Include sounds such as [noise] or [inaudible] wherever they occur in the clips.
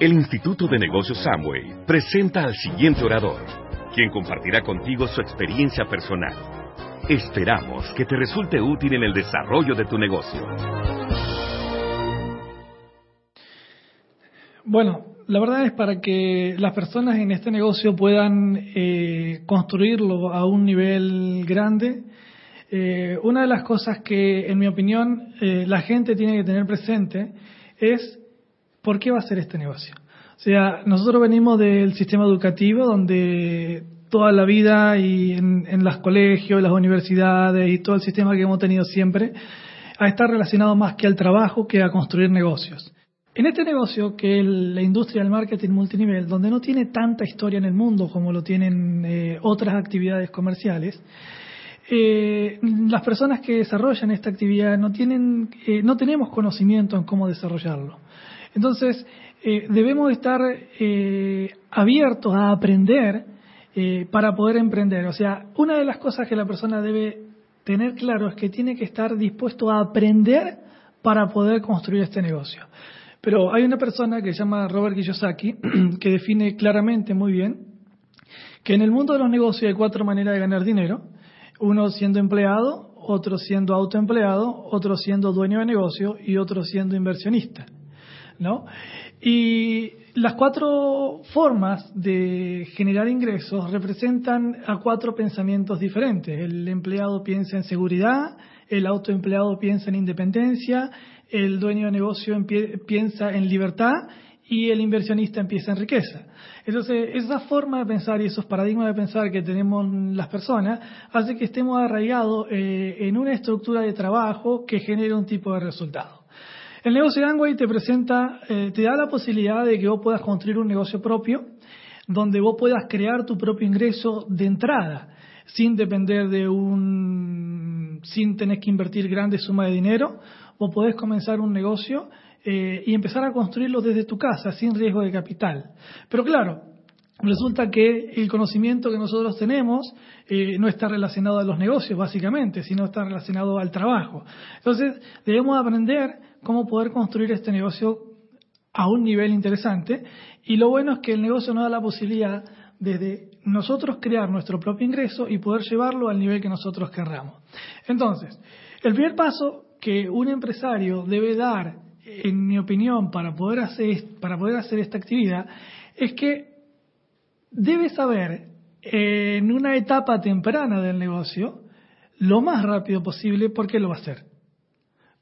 El Instituto de Negocios Samway presenta al siguiente orador, quien compartirá contigo su experiencia personal. Esperamos que te resulte útil en el desarrollo de tu negocio. Bueno, la verdad es para que las personas en este negocio puedan eh, construirlo a un nivel grande. Eh, una de las cosas que, en mi opinión, eh, la gente tiene que tener presente es por qué va a ser este negocio. O sea, nosotros venimos del sistema educativo donde toda la vida y en, los colegios, las universidades y todo el sistema que hemos tenido siempre ha estar relacionado más que al trabajo que a construir negocios. En este negocio, que es la industria del marketing multinivel, donde no tiene tanta historia en el mundo como lo tienen eh, otras actividades comerciales, eh, las personas que desarrollan esta actividad no tienen, eh, no tenemos conocimiento en cómo desarrollarlo. Entonces, debemos estar abiertos a aprender para poder emprender. O sea, una de las cosas que la persona debe tener claro es que tiene que estar dispuesto a aprender para poder construir este negocio. Pero hay una persona que se llama Robert Kiyosaki [clears throat] que define claramente muy bien que en el mundo de los negocios hay cuatro maneras de ganar dinero. Uno siendo empleado, otro siendo autoempleado, otro siendo dueño de negocio y otro siendo inversionista. ¿No? Y las cuatro formas de generar ingresos representan a cuatro pensamientos diferentes. El empleado piensa en seguridad, el autoempleado piensa en independencia, el dueño de negocio piensa en libertad y el inversionista empieza en riqueza. Entonces, esa forma de pensar y esos paradigmas de pensar que tenemos las personas hace que estemos arraigados eh, en una estructura de trabajo que genera un tipo de resultado. El negocio de Angway te presenta, eh, te da la posibilidad de que vos puedas construir un negocio propio, donde vos puedas crear tu propio ingreso de entrada, sin depender de un, sin tener que invertir grandes sumas de dinero, o podés comenzar un negocio eh, y empezar a construirlo desde tu casa, sin riesgo de capital. Pero claro, resulta que el conocimiento que nosotros tenemos eh, no está relacionado a los negocios, básicamente, sino está relacionado al trabajo. Entonces, debemos aprender cómo poder construir este negocio a un nivel interesante. Y lo bueno es que el negocio nos da la posibilidad desde nosotros crear nuestro propio ingreso y poder llevarlo al nivel que nosotros querramos. Entonces, el primer paso que un empresario debe dar, en mi opinión, para poder hacer, para poder hacer esta actividad, es que debe saber en una etapa temprana del negocio lo más rápido posible por qué lo va a hacer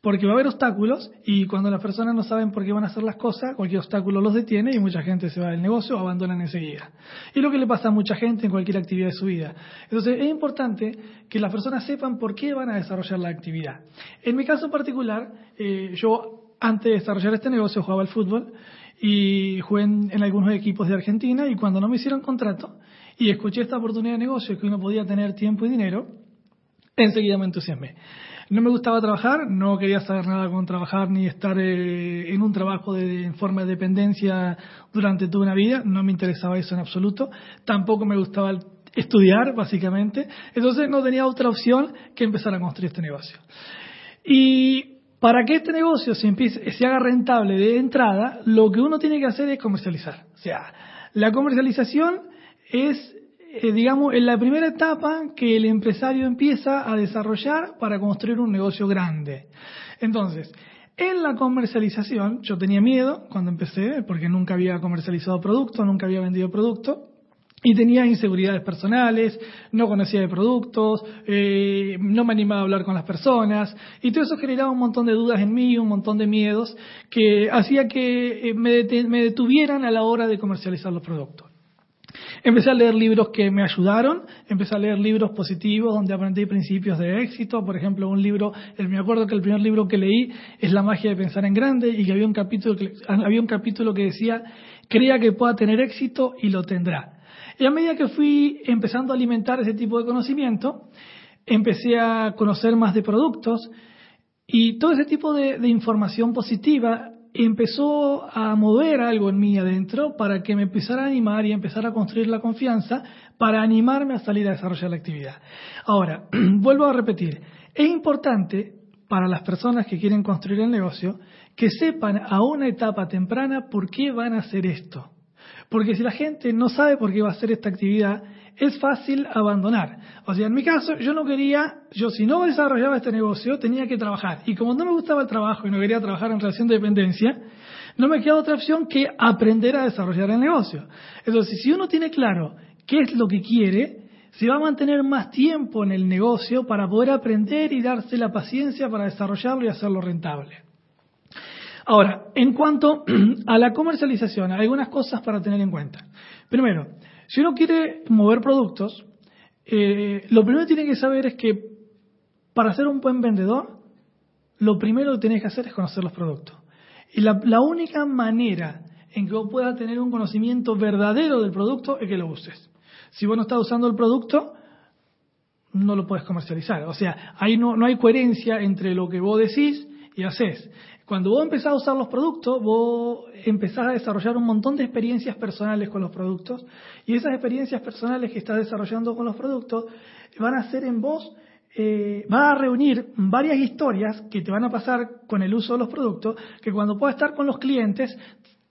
porque va a haber obstáculos y cuando las personas no saben por qué van a hacer las cosas, cualquier obstáculo los detiene y mucha gente se va del negocio o abandonan enseguida. Y lo que le pasa a mucha gente en cualquier actividad de su vida. Entonces es importante que las personas sepan por qué van a desarrollar la actividad. En mi caso particular, eh, yo antes de desarrollar este negocio jugaba al fútbol y jugué en, en algunos equipos de Argentina y cuando no me hicieron contrato y escuché esta oportunidad de negocio que uno podía tener tiempo y dinero, enseguida me entusiasmé. No me gustaba trabajar, no quería saber nada con trabajar ni estar eh, en un trabajo de, en forma de dependencia durante toda una vida, no me interesaba eso en absoluto. Tampoco me gustaba estudiar, básicamente. Entonces no tenía otra opción que empezar a construir este negocio. Y para que este negocio se, empiece, se haga rentable de entrada, lo que uno tiene que hacer es comercializar. O sea, la comercialización es eh, digamos, en la primera etapa que el empresario empieza a desarrollar para construir un negocio grande. Entonces, en la comercialización, yo tenía miedo cuando empecé, porque nunca había comercializado producto, nunca había vendido producto, y tenía inseguridades personales, no conocía de productos, eh, no me animaba a hablar con las personas, y todo eso generaba un montón de dudas en mí, un montón de miedos, que hacía que eh, me detuvieran a la hora de comercializar los productos. Empecé a leer libros que me ayudaron, empecé a leer libros positivos donde aprendí principios de éxito, por ejemplo, un libro, me acuerdo que el primer libro que leí es La magia de pensar en grande y que había un capítulo que, había un capítulo que decía, crea que pueda tener éxito y lo tendrá. Y a medida que fui empezando a alimentar ese tipo de conocimiento, empecé a conocer más de productos y todo ese tipo de información positiva empezó a mover algo en mí adentro para que me empezara a animar y empezar a construir la confianza para animarme a salir a desarrollar la actividad. Ahora, [clears throat] vuelvo a repetir, es importante para las personas que quieren construir el negocio que sepan a una etapa temprana por qué van a hacer esto. Porque si la gente no sabe por qué va a hacer esta actividad, es fácil abandonar. O sea, en mi caso, yo no quería, yo si no desarrollaba este negocio, tenía que trabajar. Y como no me gustaba el trabajo y no quería trabajar en relación de dependencia, no me queda otra opción que aprender a desarrollar el negocio. Entonces, si uno tiene claro qué es lo que quiere, se va a mantener más tiempo en el negocio para poder aprender y darse la paciencia para desarrollarlo y hacerlo rentable. Ahora, en cuanto [clears throat] a la comercialización, hay algunas cosas para tener en cuenta. Primero, si uno quiere mover productos, eh, lo primero que tiene que saber es que para ser un buen vendedor, lo primero que tienes que hacer es conocer los productos. Y la, la única manera en que vos puedas tener un conocimiento verdadero del producto es que lo uses. Si vos no estás usando el producto, no lo puedes comercializar. O sea, ahí no, no hay coherencia entre lo que vos decís y haces. Cuando vos empezás a usar los productos, vos empezás a desarrollar un montón de experiencias personales con los productos y esas experiencias personales que estás desarrollando con los productos van a ser en vos, eh, va a reunir varias historias que te van a pasar con el uso de los productos, que cuando puedas estar con los clientes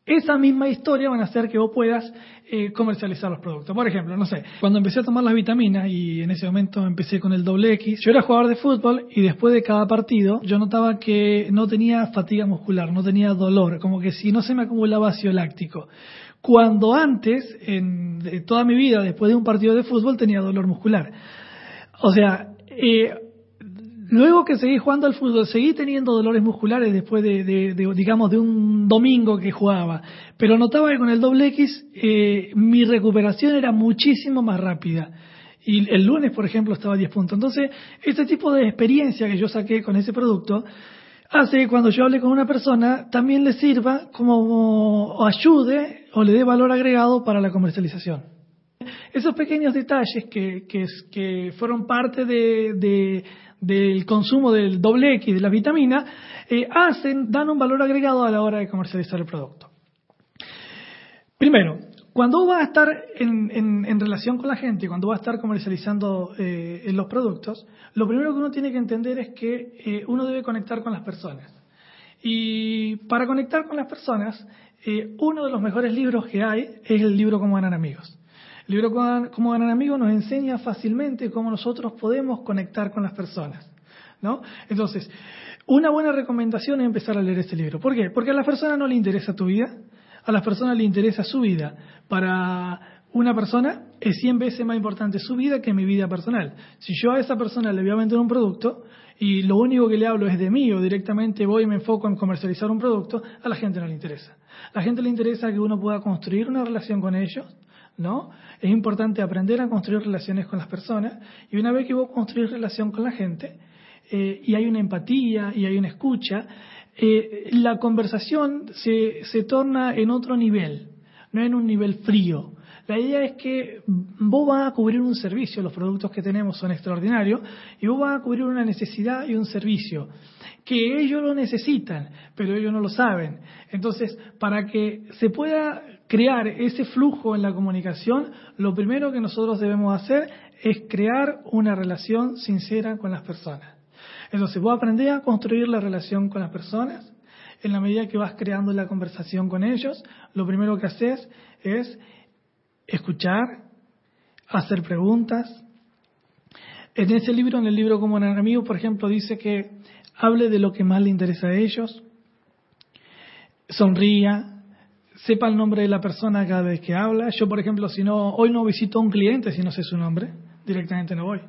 esa misma historia van a hacer que vos puedas eh, comercializar los productos. Por ejemplo, no sé, cuando empecé a tomar las vitaminas y en ese momento empecé con el doble X, yo era jugador de fútbol y después de cada partido yo notaba que no tenía fatiga muscular, no tenía dolor, como que si no se me acumulaba ácido láctico. Cuando antes, en de toda mi vida, después de un partido de fútbol, tenía dolor muscular. O sea, eh, Luego que seguí jugando al fútbol, seguí teniendo dolores musculares después de, digamos, de un domingo que jugaba. Pero notaba que con el doble X eh, mi recuperación era muchísimo más rápida. Y el lunes, por ejemplo, estaba a 10 puntos. Entonces, este tipo de experiencia que yo saqué con ese producto hace que cuando yo hable con una persona también le sirva como ayude o le dé valor agregado para la comercialización. Esos pequeños detalles que fueron parte de del consumo del doble X de la vitamina, eh, hacen, dan un valor agregado a la hora de comercializar el producto. Primero, cuando va a estar en, relación con la gente, cuando va a estar comercializando eh, los productos, lo primero que uno tiene que entender es que eh, uno debe conectar con las personas. Y para conectar con las personas, uno de los mejores libros que hay es el libro Como ganar amigos. El libro Cómo ganar amigos nos enseña fácilmente cómo nosotros podemos conectar con las personas. ¿no? Entonces, una buena recomendación es empezar a leer este libro. ¿Por qué? Porque a las personas no le interesa tu vida, a las personas le interesa su vida. Para una persona es 100 veces más importante su vida que mi vida personal. Si yo a esa persona le voy a vender un producto y lo único que le hablo es de mí o directamente voy y me enfoco en comercializar un producto, a la gente no le interesa. A la gente le interesa que uno pueda construir una relación con ellos, ¿no? Es importante aprender a construir relaciones con las personas y una vez que vos construís relación con la gente eh, y hay una empatía y hay una escucha, eh, la conversación se, se torna en otro nivel, no en un nivel frío. La idea es que vos vas a cubrir un servicio, los productos que tenemos son extraordinarios, y vos vas a cubrir una necesidad y un servicio que ellos lo necesitan, pero ellos no lo saben. Entonces, para que se pueda crear ese flujo en la comunicación, lo primero que nosotros debemos hacer es crear una relación sincera con las personas. Entonces, vos aprendés a construir la relación con las personas. En la medida que vas creando la conversación con ellos, lo primero que haces es escuchar, hacer preguntas. En ese libro, en el libro Como un amigo, por ejemplo, dice que hable de lo que más le interesa a ellos, sonría, sepa el nombre de la persona cada vez que habla. Yo, por ejemplo, si no, hoy no visito a un cliente si no sé su nombre, directamente no voy.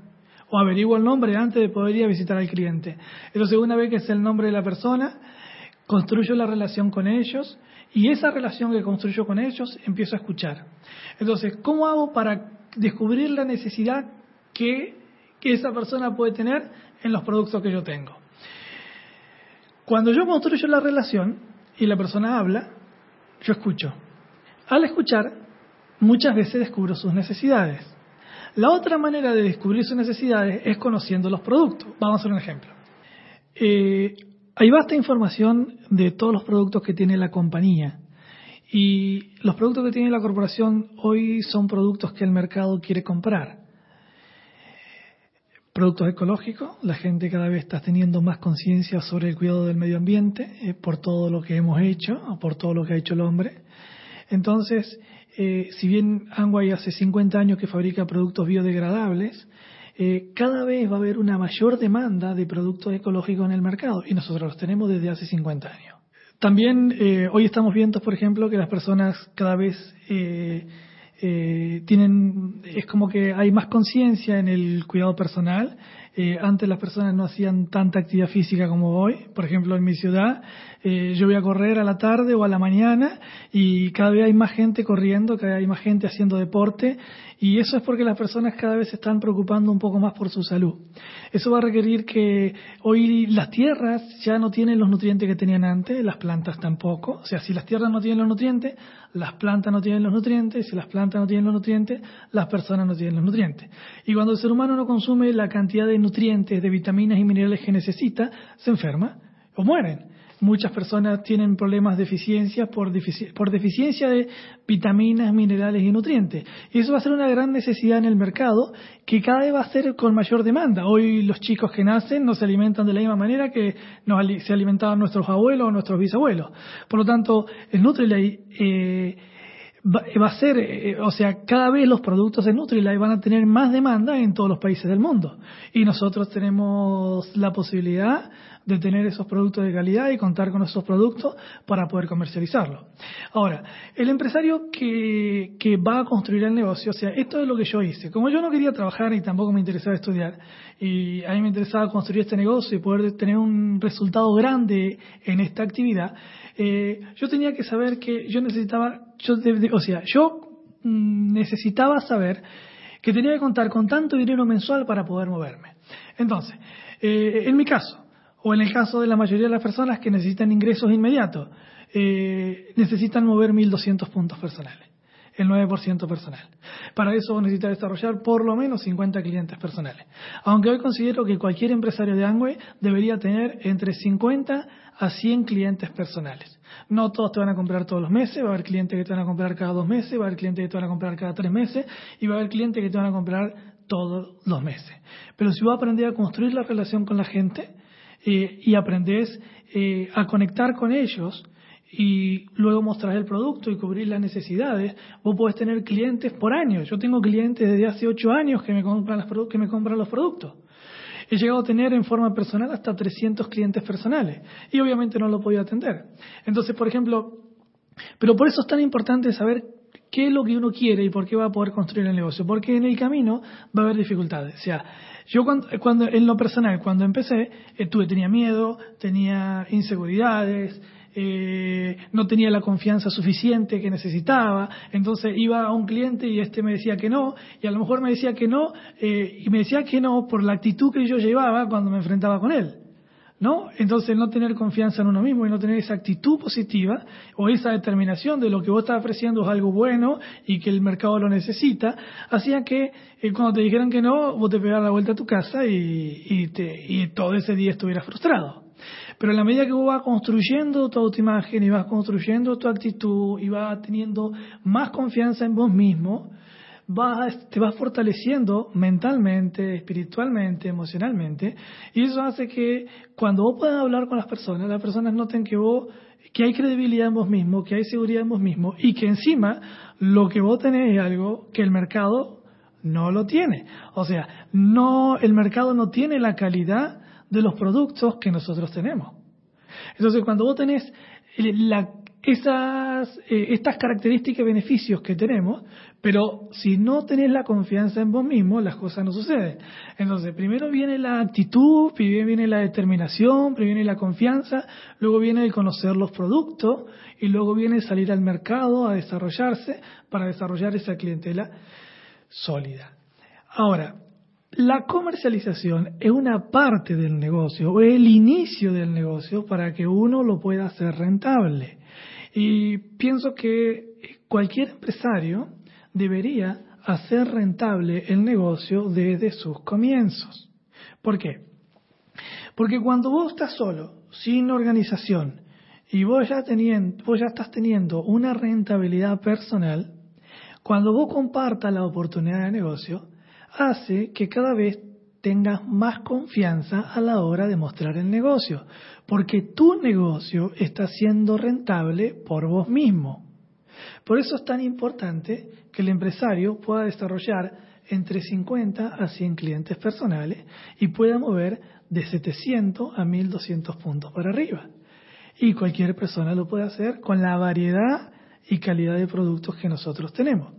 O averiguo el nombre antes de poder ir a visitar al cliente. Entonces, una vez que sé el nombre de la persona, construyo la relación con ellos y esa relación que construyo con ellos empiezo a escuchar. Entonces, ¿cómo hago para descubrir la necesidad que, que esa persona puede tener en los productos que yo tengo? Cuando yo construyo la relación y la persona habla, yo escucho. Al escuchar, muchas veces descubro sus necesidades. La otra manera de descubrir sus necesidades es conociendo los productos. Vamos a hacer un ejemplo. Eh, hay vasta información de todos los productos que tiene la compañía. Y los productos que tiene la corporación hoy son productos que el mercado quiere comprar. productos ecológicos, la gente cada vez está teniendo más conciencia sobre el cuidado del medio ambiente eh, por todo lo que hemos hecho, por todo lo que ha hecho el hombre. Entonces, eh, si bien Angway hace 50 años que fabrica productos biodegradables, eh, cada vez va a haber una mayor demanda de productos ecológicos en el mercado y nosotros los tenemos desde hace 50 años. También hoy estamos viendo, por ejemplo, que las personas cada vez eh, tienen, es como que hay más conciencia en el cuidado personal. Eh, antes las personas no hacían tanta actividad física como hoy. Por ejemplo, en mi ciudad, eh, yo voy a correr a la tarde o a la mañana y cada vez hay más gente corriendo, cada vez hay más gente haciendo deporte y eso es porque las personas cada vez se están preocupando un poco más por su salud. Eso va a requerir que hoy las tierras ya no tienen los nutrientes que tenían antes, las plantas tampoco. O sea, si las tierras no tienen los nutrientes, las plantas no tienen los nutrientes, si las plantas no tienen los nutrientes, las personas no tienen los nutrientes. Y cuando el ser humano no consume la cantidad de nutrientes, de vitaminas y minerales que necesita, se enferma o mueren. Muchas personas tienen problemas de deficiencia por, por deficiencia de vitaminas, minerales y nutrientes. Y eso va a ser una gran necesidad en el mercado que cada vez va a ser con mayor demanda. Hoy los chicos que nacen no se alimentan de la misma manera que se alimentaban nuestros abuelos o nuestros bisabuelos. Por lo tanto, el Nutrilite eh, va, a ser, eh, o sea, cada vez los productos de Nutrilite van a tener más demanda en todos los países del mundo. Y nosotros tenemos la posibilidad de tener esos productos de calidad y contar con esos productos para poder comercializarlo. Ahora, el empresario que, que va a construir el negocio, o sea, esto es lo que yo hice. Como yo no quería trabajar y tampoco me interesaba estudiar, y a mí me interesaba construir este negocio y poder tener un resultado grande en esta actividad, eh, yo tenía que saber que yo necesitaba, yo, o sea, yo mm, necesitaba saber que tenía que contar con tanto dinero mensual para poder moverme. Entonces, eh, en mi caso, o en el caso de la mayoría de las personas que necesitan ingresos inmediatos, eh, necesitan mover 1.200 puntos personales, el 9% personal. Para eso necesita desarrollar por lo menos 50 clientes personales. Aunque hoy considero que cualquier empresario de Angway debería tener entre 50 a 100 clientes personales. No todos te van a comprar todos los meses, va a haber clientes que te van a comprar cada dos meses, va a haber clientes que te van a comprar cada tres meses y va a haber clientes que te van a comprar todos los meses. Pero si vas a a construir la relación con la gente, eh, y aprendes eh, a conectar con ellos y luego mostrar el producto y cubrir las necesidades, vos podés tener clientes por año. Yo tengo clientes desde hace ocho años que me compran, los, que me compran los productos. He llegado a tener en forma personal hasta 300 clientes personales y obviamente no lo podía atender. Entonces, por ejemplo, pero por eso es tan importante saber qué es lo que uno quiere y por qué va a poder construir el negocio, porque en el camino va a haber dificultades. O sea, yo cuando, en lo personal, cuando empecé, eh, tuve, tenía miedo, tenía inseguridades, eh, no tenía la confianza suficiente que necesitaba, entonces iba a un cliente y este me decía que no, y a lo mejor me decía que no, eh, y me decía que no por la actitud que yo llevaba cuando me enfrentaba con él. ¿No? Entonces no tener confianza en uno mismo y no tener esa actitud positiva o esa determinación de lo que vos estás ofreciendo es algo bueno y que el mercado lo necesita, hacía que eh, cuando te dijeran que no, vos te pegaras la vuelta a tu casa y, y, te, y todo ese día estuvieras frustrado. Pero en la medida que vos vas construyendo tu autoimagen y vas construyendo tu actitud y vas teniendo más confianza en vos mismo, te vas fortaleciendo mentalmente, espiritualmente, emocionalmente, y eso hace que cuando vos puedas hablar con las personas, las personas noten que vos que hay credibilidad en vos mismo, que hay seguridad en vos mismo y que encima lo que vos tenés es algo que el mercado no lo tiene. O sea, no el mercado no tiene la calidad de los productos que nosotros tenemos. Entonces, cuando vos tenés la esas, eh, estas características y beneficios que tenemos, pero si no tenés la confianza en vos mismo, las cosas no suceden. Entonces, primero viene la actitud, primero viene la determinación, primero viene la confianza, luego viene el conocer los productos y luego viene salir al mercado a desarrollarse para desarrollar esa clientela sólida. Ahora, la comercialización es una parte del negocio, o el inicio del negocio para que uno lo pueda hacer rentable. Y pienso que cualquier empresario debería hacer rentable el negocio desde sus comienzos. ¿Por qué? Porque cuando vos estás solo, sin organización, y vos ya, teniendo, vos ya estás teniendo una rentabilidad personal, cuando vos compartas la oportunidad de negocio, hace que cada vez tengas más confianza a la hora de mostrar el negocio, porque tu negocio está siendo rentable por vos mismo. Por eso es tan importante que el empresario pueda desarrollar entre 50 a 100 clientes personales y pueda mover de 700 a 1200 puntos para arriba. Y cualquier persona lo puede hacer con la variedad y calidad de productos que nosotros tenemos.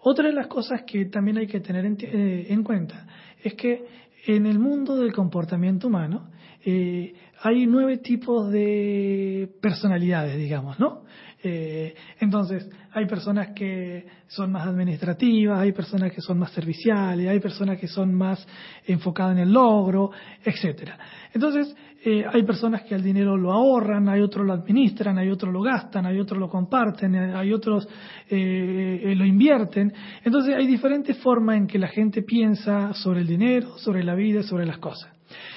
Otra de las cosas que también hay que tener en, eh, cuenta es que en el mundo del comportamiento humano eh, hay nueve tipos de personalidades, digamos, ¿no? Eh, entonces, hay personas que son más administrativas, hay personas que son más serviciales, hay personas que son más enfocadas en el logro, etcétera. Entonces, eh, hay personas que el dinero lo ahorran, hay otros lo administran, hay otros lo gastan, hay otros lo comparten, hay otros eh, lo invierten. Entonces, hay diferentes formas en que la gente piensa sobre el dinero, sobre la vida, sobre las cosas.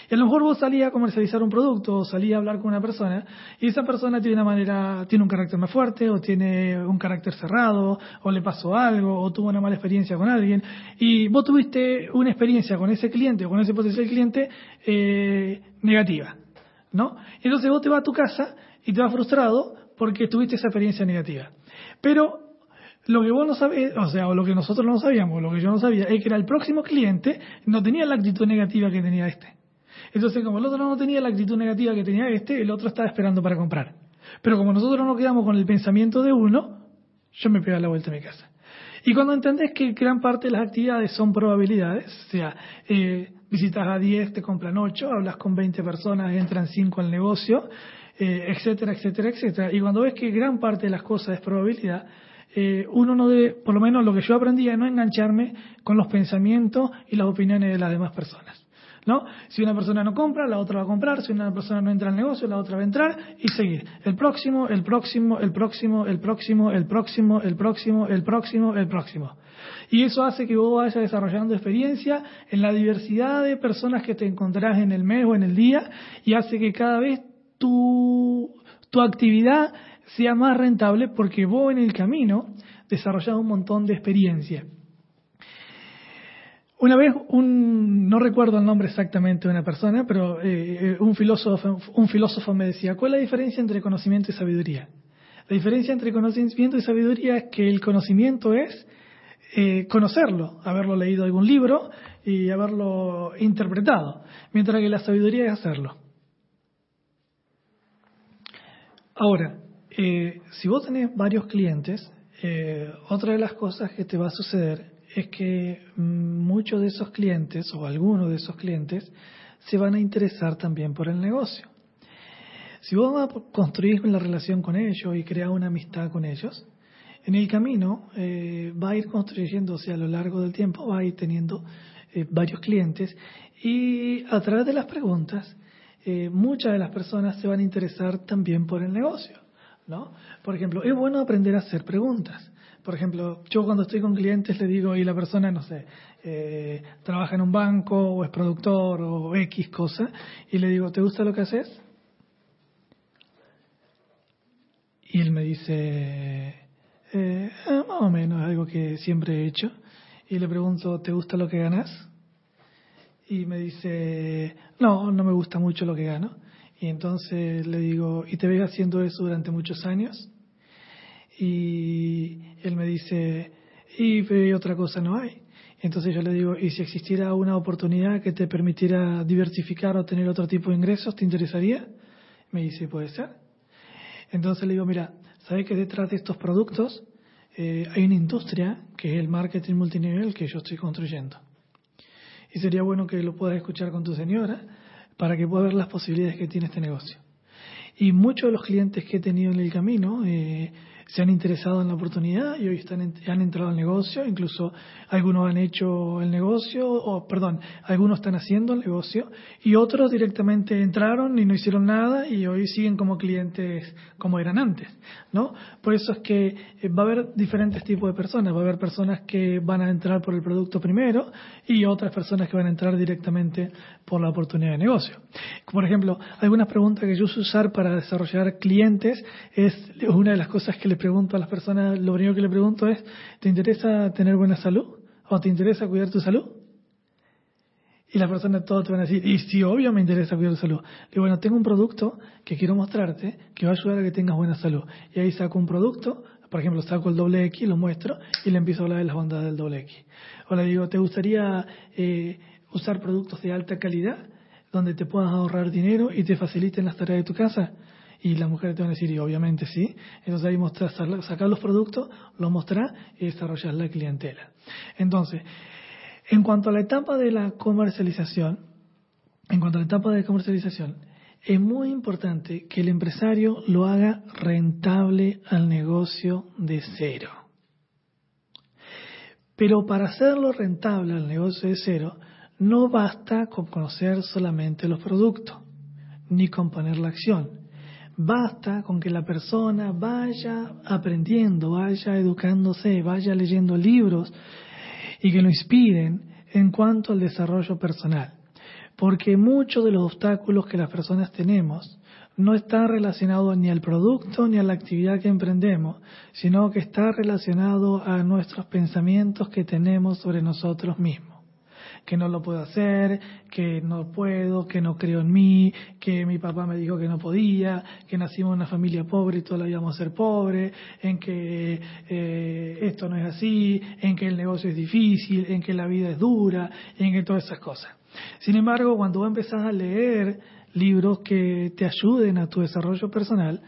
Y a lo mejor vos salías a comercializar un producto o salías a hablar con una persona y esa persona tiene una manera, tiene un carácter más fuerte o tiene un carácter cerrado o le pasó algo o tuvo una mala experiencia con alguien y vos tuviste una experiencia con ese cliente o con ese potencial cliente eh, negativa, ¿no? Entonces vos te vas a tu casa y te vas frustrado porque tuviste esa experiencia negativa. Pero lo que vos no sabés, o sea, o lo que nosotros no sabíamos, lo que yo no sabía, es que era el próximo cliente no tenía la actitud negativa que tenía este. Entonces, como el otro no tenía la actitud negativa que tenía este, el otro estaba esperando para comprar. Pero como nosotros nos quedamos con el pensamiento de uno, yo me pego la vuelta a mi casa. Y cuando entendés que gran parte de las actividades son probabilidades, o sea, eh, visitas a 10, te compran 8, hablas con 20 personas, entran 5 al negocio, eh, etcétera, etcétera, etcétera. Y cuando ves que gran parte de las cosas es probabilidad, eh, uno no debe, por lo menos lo que yo aprendí, es no engancharme con los pensamientos y las opiniones de las demás personas. ¿No? Si una persona no compra, la otra va a comprar, si una persona no entra al negocio, la otra va a entrar y seguir. El próximo, el próximo, el próximo, el próximo, el próximo, el próximo, el próximo, el próximo. Y eso hace que vos vayas desarrollando experiencia en la diversidad de personas que te encontrarás en el mes o en el día y hace que cada vez tu, tu actividad sea más rentable porque vos en el camino desarrollás un montón de experiencia. Una vez, un, no recuerdo el nombre exactamente de una persona, pero eh, eh, un, filósofo, un filósofo me decía, ¿cuál es la diferencia entre conocimiento y sabiduría? La diferencia entre conocimiento y sabiduría es que el conocimiento es eh, conocerlo, haberlo leído algún libro y haberlo interpretado, mientras que la sabiduría es hacerlo. Ahora, si vos tenés varios clientes, otra de las cosas que te va a suceder es que mm, muchos de esos clientes o algunos de esos clientes se van a interesar también por el negocio. Si vos construir la relación con ellos y crear una amistad con ellos, en el camino eh, va a ir construyéndose a lo largo del tiempo, va a ir teniendo eh, varios clientes y a través de las preguntas eh, muchas de las personas se van a interesar también por el negocio. ¿no? Por ejemplo, es bueno aprender a hacer preguntas. Por ejemplo, yo cuando estoy con clientes le digo, y la persona, no sé, eh, trabaja en un banco o es productor o X cosa, y le digo, ¿te gusta lo que haces? Y él me dice, eh, ah, más o menos, algo que siempre he hecho. Y le pregunto, ¿te gusta lo que ganas? Y me dice, no, no me gusta mucho lo que gano. Y entonces le digo, ¿y te ves haciendo eso durante muchos años? Y él me dice, y otra cosa no hay. Entonces yo le digo, ¿y si existiera una oportunidad que te permitiera diversificar o tener otro tipo de ingresos, te interesaría? Me dice, puede ser. Entonces le digo, mira, ¿sabes que detrás de estos productos eh, hay una industria que es el marketing multinivel que yo estoy construyendo? Y sería bueno que lo puedas escuchar con tu señora para que pueda ver las posibilidades que tiene este negocio. Y muchos de los clientes que he tenido en el camino, eh, se han interesado en la oportunidad y hoy están, han entrado al negocio, incluso algunos han hecho el negocio, o perdón, algunos están haciendo el negocio y otros directamente entraron y no hicieron nada y hoy siguen como clientes como eran antes, ¿no? Por eso es que eh, va a haber diferentes tipos de personas, va a haber personas que van a entrar por el producto primero y otras personas que van a entrar directamente por la oportunidad de negocio. Por ejemplo, algunas preguntas que yo uso usar para desarrollar clientes es una de las cosas que le pregunto a las personas, lo primero que le pregunto es, ¿te interesa tener buena salud? ¿O te interesa cuidar tu salud? Y las personas todos te van a decir, y si obvio me interesa cuidar la salud. Le digo, bueno, tengo un producto que quiero mostrarte que va a ayudar a que tengas buena salud. Y ahí saco un producto, por ejemplo, saco el doble X, lo muestro y le empiezo a hablar de las bondades del doble X. O le digo, ¿te gustaría eh, usar productos de alta calidad donde te puedas ahorrar dinero y te faciliten las tareas de tu casa? Y la mujer te va a decir, y obviamente sí. Entonces ahí mostrar, sacar los productos, los mostrar y desarrollar la clientela. Entonces, en cuanto a la etapa de la comercialización, en cuanto a la etapa de comercialización, es muy importante que el empresario lo haga rentable al negocio de cero. Pero para hacerlo rentable al negocio de cero, no basta con conocer solamente los productos, ni con poner la acción. Basta con que la persona vaya aprendiendo, vaya educándose, vaya leyendo libros, y que lo inspiren en cuanto al desarrollo personal. Porque muchos de los obstáculos que las personas tenemos no están relacionados ni al producto ni a la actividad que emprendemos, sino que está relacionado a nuestros pensamientos que tenemos sobre nosotros mismos que no lo puedo hacer, que no puedo, que no creo en mí, que mi papá me dijo que no podía, que nacimos en una familia pobre y todavía íbamos a ser pobres, en que eh, esto no es así, en que el negocio es difícil, en que la vida es dura, en que todas esas cosas. Sin embargo, cuando vos empezás a leer libros que te ayuden a tu desarrollo personal,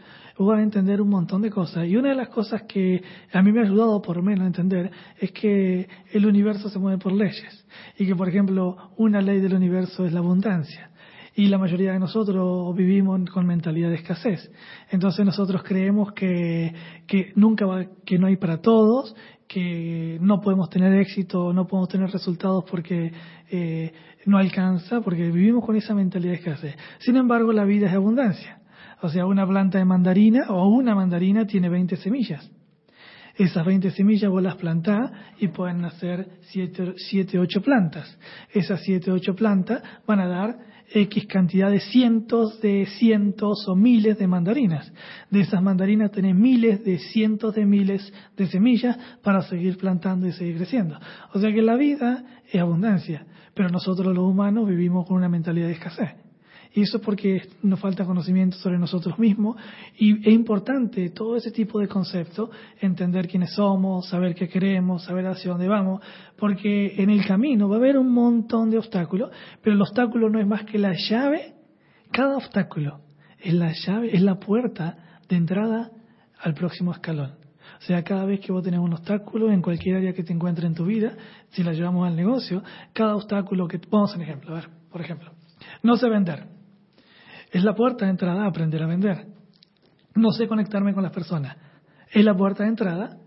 vas a entender un montón de cosas. Y una de las cosas que a mí me ha ayudado por menos a entender es que el universo se mueve por leyes. Y que, por ejemplo, una ley del universo es la abundancia. Y la mayoría de nosotros vivimos con mentalidad de escasez. Entonces nosotros creemos que, que nunca va, que no hay para todos, que no podemos tener éxito, no podemos tener resultados porque eh, no alcanza, porque vivimos con esa mentalidad de escasez. Sin embargo, la vida es abundancia. O sea, una planta de mandarina o una mandarina tiene 20 semillas. Esas 20 semillas vos las plantás y pueden nacer 7, 8 plantas. Esas 7, 8 plantas van a dar X cantidad de cientos de cientos o miles de mandarinas. De esas mandarinas tenés miles de cientos de miles de semillas para seguir plantando y seguir creciendo. O sea que la vida es abundancia, pero nosotros los humanos vivimos con una mentalidad de escasez. Y eso es porque nos falta conocimiento sobre nosotros mismos y es importante todo ese tipo de conceptos, entender quiénes somos, saber qué queremos, saber hacia dónde vamos, porque en el camino va a haber un montón de obstáculos, pero el obstáculo no es más que la llave, cada obstáculo es la llave, es la puerta de entrada al próximo escalón. O sea, cada vez que vos tenés un obstáculo en cualquier área que te encuentres en tu vida, si la llevamos al negocio, cada obstáculo que, vamos a un ejemplo, a ver, por ejemplo, no sé vender. Es la puerta de entrada a aprender a vender. No sé conectarme con las personas. Es la puerta de entrada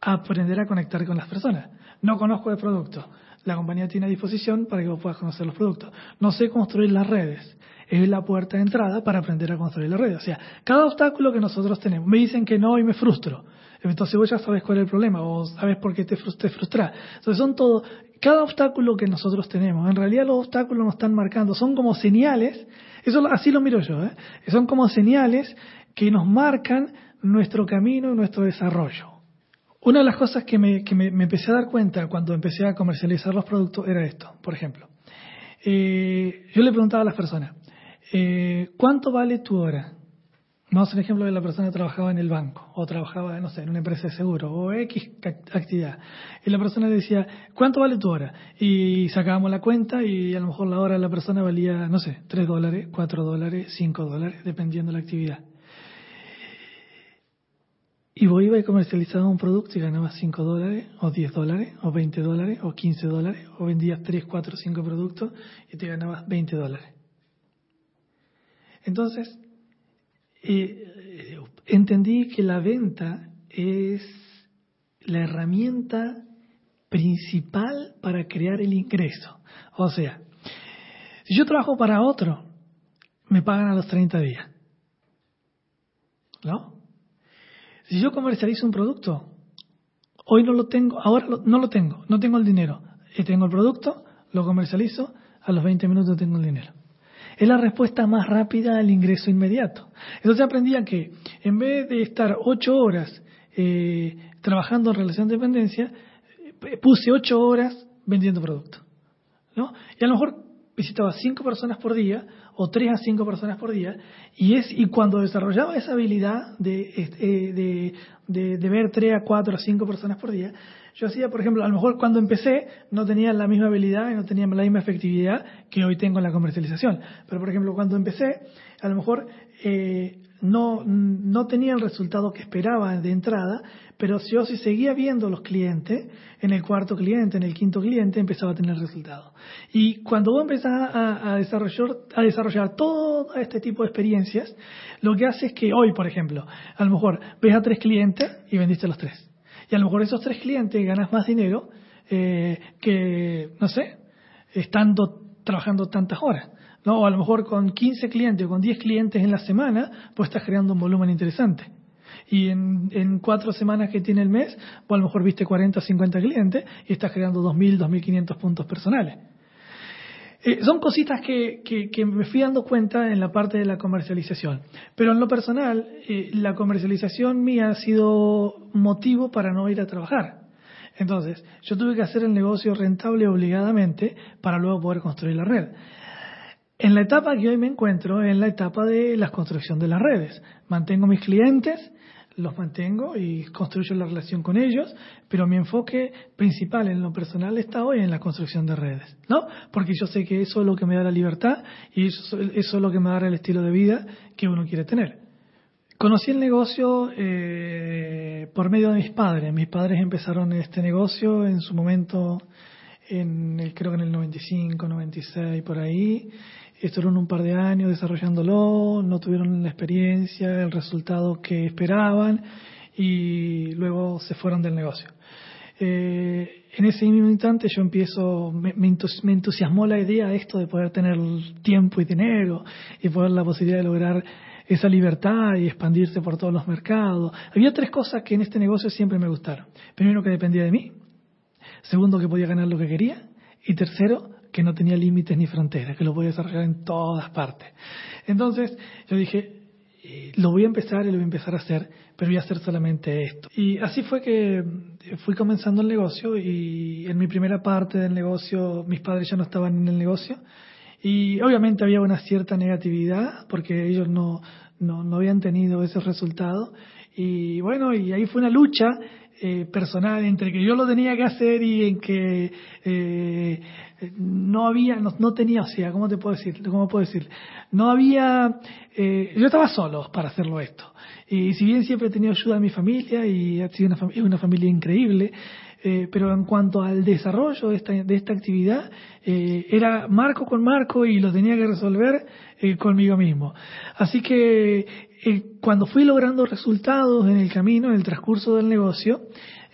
a aprender a conectar con las personas. No conozco el producto. La compañía tiene a disposición para que vos puedas conocer los productos. No sé construir las redes. Es la puerta de entrada para aprender a construir las redes. O sea, cada obstáculo que nosotros tenemos, me dicen que no y me frustro. Entonces vos ya sabes cuál es el problema o sabes por qué te, te frustras. Entonces son todo, cada obstáculo que nosotros tenemos, en realidad los obstáculos nos están marcando, son como señales eso así lo miro yo. ¿eh? Son como señales que nos marcan nuestro camino y nuestro desarrollo. Una de las cosas que, me, empecé a dar cuenta cuando empecé a comercializar los productos era esto, por ejemplo. Eh, yo le preguntaba a las personas, eh, ¿cuánto vale tu hora? Vamos a un ejemplo de la persona que trabajaba en el banco o trabajaba, no sé, en una empresa de seguro o X actividad. Y la persona decía, ¿cuánto vale tu hora? Y sacábamos la cuenta y a lo mejor la hora de la persona valía, no sé, 3 dólares, 4 dólares, 5 dólares, dependiendo de la actividad. Y vos ibas y comercializabas un producto y ganabas 5 dólares, o 10 dólares, o 20 dólares, o 15 dólares, o vendías 3, 4, 5 productos y te ganabas 20 dólares. Entonces, eh, entendí que la venta es la herramienta principal para crear el ingreso. O sea, si yo trabajo para otro, me pagan a los 30 días. ¿No? Si yo comercializo un producto, hoy no lo tengo, ahora no lo tengo, no tengo el dinero. Tengo el producto, lo comercializo, a los 20 minutos tengo el dinero. Es la respuesta más rápida al ingreso inmediato. Entonces aprendía que en vez de estar ocho horas eh, trabajando en relación de dependencia, eh, puse ocho horas vendiendo producto. ¿no? Y a lo mejor visitaba cinco personas por día o tres a cinco personas por día y es y cuando desarrollaba esa habilidad de, eh, de, de, de, ver tres a cuatro a cinco personas por día yo hacía por ejemplo a lo mejor cuando empecé no tenía la misma habilidad y no tenía la misma efectividad que hoy tengo en la comercialización. Pero por ejemplo cuando empecé a lo mejor eh, no, no tenía el resultado que esperaba de entrada, pero si yo si seguía viendo los clientes, en el cuarto cliente, en el quinto cliente, empezaba a tener resultado. Y cuando vos empezás a, desarrollar, a desarrollar todo este tipo de experiencias, lo que hace es que hoy, por ejemplo, a lo mejor ves a tres clientes y vendiste los tres. Y a lo mejor esos tres clientes ganas más dinero eh, que, no sé, estando trabajando tantas horas. ¿No? O a lo mejor con 15 clientes o con 10 clientes en la semana, pues estás creando un volumen interesante. Y en, en cuatro semanas que tiene el mes, pues a lo mejor viste 40 o 50 clientes y estás creando 2.000, 2.500 puntos personales. Eh, son cositas que, me fui dando cuenta en la parte de la comercialización. Pero en lo personal, eh, la comercialización mía ha sido motivo para no ir a trabajar. Entonces, yo tuve que hacer el negocio rentable obligadamente para luego poder construir la red. En la etapa que hoy me encuentro, en la etapa de la construcción de las redes. Mantengo mis clientes, los mantengo y construyo la relación con ellos, pero mi enfoque principal en lo personal está hoy en la construcción de redes, ¿no? Porque yo sé que eso es lo que me da la libertad y eso, eso es lo que me da el estilo de vida que uno quiere tener. Conocí el negocio eh, por medio de mis padres. Mis padres empezaron este negocio en su momento, en el, creo que en el 95, 96, por ahí estuvieron un par de años desarrollándolo, no tuvieron la experiencia, el resultado que esperaban y luego se fueron del negocio. Eh, en ese mismo instante yo empiezo, me, me, entusiasmó la idea de esto de poder tener tiempo y dinero y poder la posibilidad de lograr esa libertad y expandirse por todos los mercados. Había tres cosas que en este negocio siempre me gustaron. Primero, que dependía de mí. Segundo, que podía ganar lo que quería. Y tercero, que no tenía límites ni fronteras, que lo podía desarrollar en todas partes. Entonces yo dije, lo voy a empezar y lo voy a empezar a hacer, pero voy a hacer solamente esto. Y así fue que fui comenzando el negocio y en mi primera parte del negocio mis padres ya no estaban en el negocio y obviamente había una cierta negatividad porque ellos no, no, no habían tenido esos resultados y bueno, y ahí fue una lucha eh, personal entre que yo lo tenía que hacer y en que eh, no había, no, no, tenía, o sea, ¿cómo te puedo decir? ¿Cómo puedo decir? No había, eh, yo estaba solo para hacerlo esto. Y si bien siempre he tenido ayuda de mi familia y ha sido una, una familia increíble, pero en cuanto al desarrollo de esta, de esta actividad, era marco con marco y lo tenía que resolver eh, conmigo mismo. Así que eh, cuando fui logrando resultados en el camino, en el transcurso del negocio,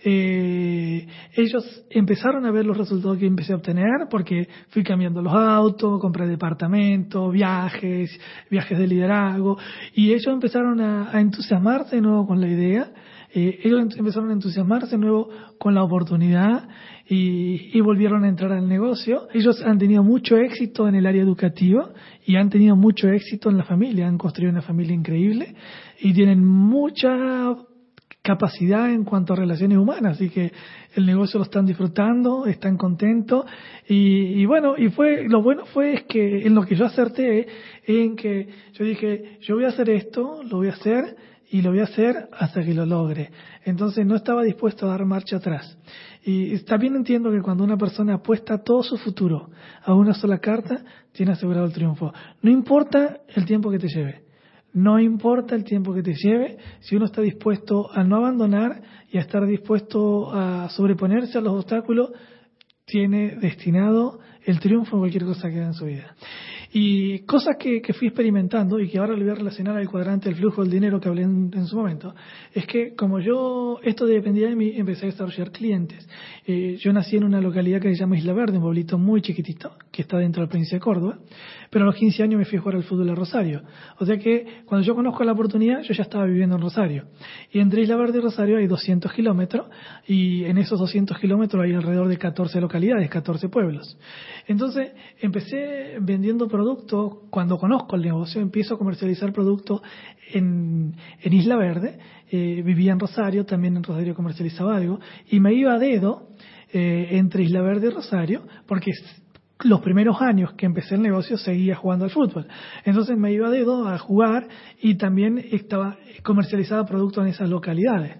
eh, ellos empezaron a ver los resultados que empecé a obtener porque fui cambiando los autos, compré departamentos, viajes, viajes de liderazgo y ellos empezaron a, a entusiasmarse de nuevo con la idea, eh, ellos empezaron a entusiasmarse de nuevo con la oportunidad y, y, volvieron a entrar al negocio. Ellos han tenido mucho éxito en el área educativa y han tenido mucho éxito en la familia, han construido una familia increíble y tienen mucha capacidad en cuanto a relaciones humanas, así que el negocio lo están disfrutando, están contentos y, y, bueno, y fue lo bueno fue es que en lo que yo acerté en que yo dije, yo voy a hacer esto, lo voy a hacer y lo voy a hacer hasta que lo logre. Entonces no estaba dispuesto a dar marcha atrás. Y también entiendo que cuando una persona apuesta todo su futuro a una sola carta, tiene asegurado el triunfo. No importa el tiempo que te lleve. No importa el tiempo que te lleve, si uno está dispuesto a no abandonar y a estar dispuesto a sobreponerse a los obstáculos, tiene destinado el triunfo en cualquier cosa que haga en su vida. Y cosas que, fui experimentando y que ahora le voy a relacionar al cuadrante del flujo del dinero que hablé en, su momento, es que como yo, esto dependía de mí, empecé a desarrollar clientes. Eh, yo nací en una localidad que se llama Isla Verde, un pueblito muy chiquitito, que está dentro de la provincia de Córdoba, pero a los 15 años me fui a jugar al fútbol a Rosario. O sea que cuando yo conozco la oportunidad, yo ya estaba viviendo en Rosario. Y entre Isla Verde y Rosario hay 200 kilómetros, y en esos 200 kilómetros hay alrededor de 14 localidades, 14 pueblos. Entonces empecé vendiendo productos, cuando conozco el negocio, empiezo a comercializar productos en, en Isla Verde, eh, vivía en Rosario, también en Rosario comercializaba algo, y me iba a dedo eh, entre Isla Verde y Rosario, porque los primeros años que empecé el negocio seguía jugando al fútbol. Entonces me iba a dedo a jugar y también estaba comercializaba productos en esas localidades.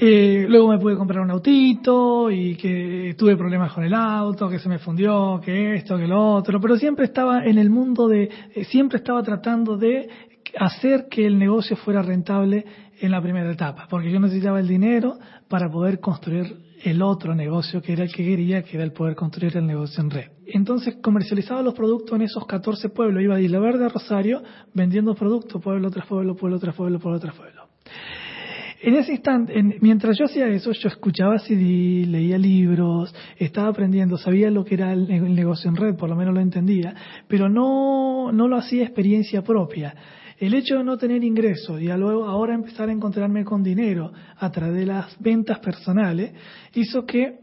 Eh, luego me pude comprar un autito y que tuve problemas con el auto, que se me fundió, que esto, que lo otro, pero siempre estaba en el mundo de, eh, siempre estaba tratando de hacer que el negocio fuera rentable en la primera etapa, porque yo necesitaba el dinero para poder construir el otro negocio que era el que quería, que era el poder construir el negocio en red. Entonces comercializaba los productos en esos 14 pueblos, iba de Isla Verde a Rosario vendiendo productos pueblo tras pueblo, pueblo tras pueblo, pueblo tras pueblo. En ese instante, mientras yo hacía eso, yo escuchaba CD, leía libros, estaba aprendiendo, sabía lo que era el, negocio en red, por lo menos lo entendía, pero no, no lo hacía experiencia propia. El hecho de no tener ingresos y luego ahora empezar a encontrarme con dinero a través de las ventas personales hizo que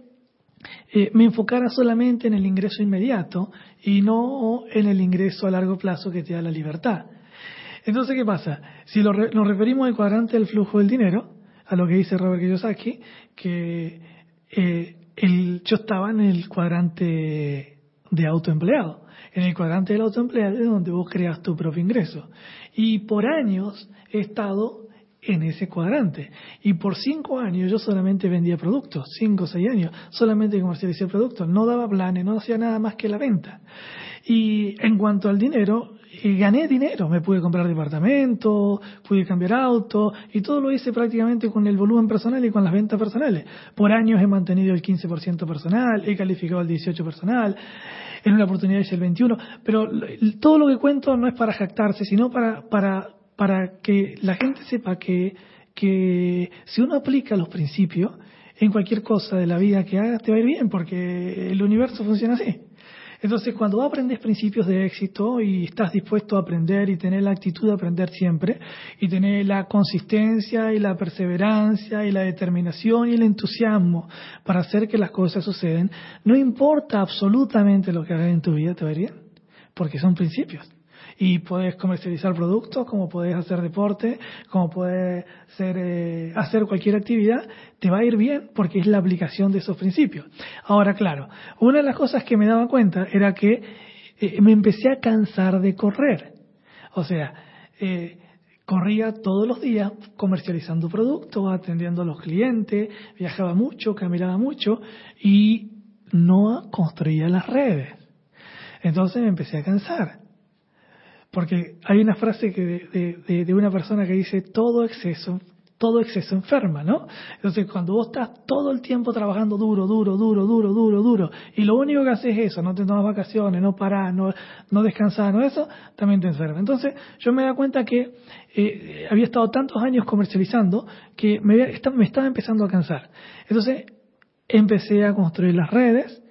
eh, me enfocara solamente en el ingreso inmediato y no en el ingreso a largo plazo que te da la libertad. Entonces, ¿qué pasa? Si nos referimos al cuadrante del flujo del dinero, a lo que dice Robert Kiyosaki, que eh, el, yo estaba en el cuadrante de autoempleado. En el cuadrante del autoempleado es donde vos creas tu propio ingreso. Y por años he estado en ese cuadrante. Y por cinco años yo solamente vendía productos, cinco o seis años, solamente comercialicé productos, no daba planes, no hacía nada más que la venta. Y en cuanto al dinero, y gané dinero, me pude comprar departamento, pude cambiar auto y todo lo hice prácticamente con el volumen personal y con las ventas personales. Por años he mantenido el 15% personal, he calificado el 18% personal, en una oportunidad hice el 21%, pero todo lo que cuento no es para jactarse, sino para, para, para que la gente sepa que, que si uno aplica los principios, en cualquier cosa de la vida que hagas te va a ir bien, porque el universo funciona así. Entonces, cuando aprendes principios de éxito y estás dispuesto a aprender y tener la actitud de aprender siempre, y tener la consistencia y la perseverancia y la determinación y el entusiasmo para hacer que las cosas suceden, no importa absolutamente lo que hagas en tu vida, te va porque son principios y puedes comercializar productos, como puedes hacer deporte, como puedes hacer, eh, hacer cualquier actividad, te va a ir bien porque es la aplicación de esos principios. Ahora, claro, una de las cosas que me daba cuenta era que eh, me empecé a cansar de correr. O sea, eh, corría todos los días comercializando productos, atendiendo a los clientes, viajaba mucho, caminaba mucho y no construía las redes. Entonces me empecé a cansar. Porque hay una frase que de, una persona que dice, todo exceso, todo exceso enferma, ¿no? Entonces, cuando vos estás todo el tiempo trabajando duro, duro, duro, duro, duro, duro, y lo único que haces es eso, no te tomas vacaciones, no parás, no, no descansás, no eso, también te enferma. Entonces, yo me da cuenta que eh, había estado tantos años comercializando que me, me estaba empezando a cansar. Entonces, empecé a construir las redes,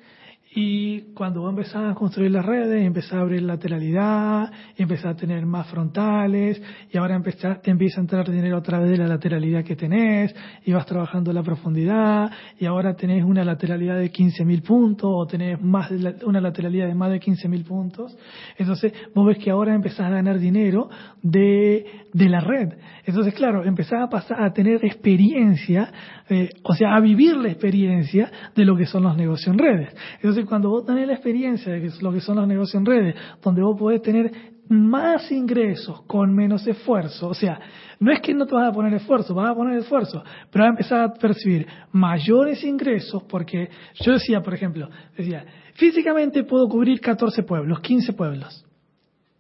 y cuando vos empezás a construir las redes, empezás a abrir lateralidad, empezás a tener más frontales, y ahora te empieza a entrar dinero a través de la lateralidad que tenés, y vas trabajando la profundidad, y ahora tenés una lateralidad de 15.000 puntos, o tenés más una lateralidad de más de 15.000 puntos. Entonces, vos ves que ahora empezás a ganar dinero de, de la red. Entonces, claro, empezás a pasar a tener experiencia, eh, o sea, a vivir la experiencia de lo que son los negocios en redes. Entonces, cuando vos tenés la experiencia de lo que son los negocios en redes, donde vos podés tener más ingresos con menos esfuerzo, o sea, no es que no te vas a poner esfuerzo, vas a poner esfuerzo, pero vas a empezar a percibir mayores ingresos porque yo decía, por ejemplo, decía, físicamente puedo cubrir 14 pueblos, 15 pueblos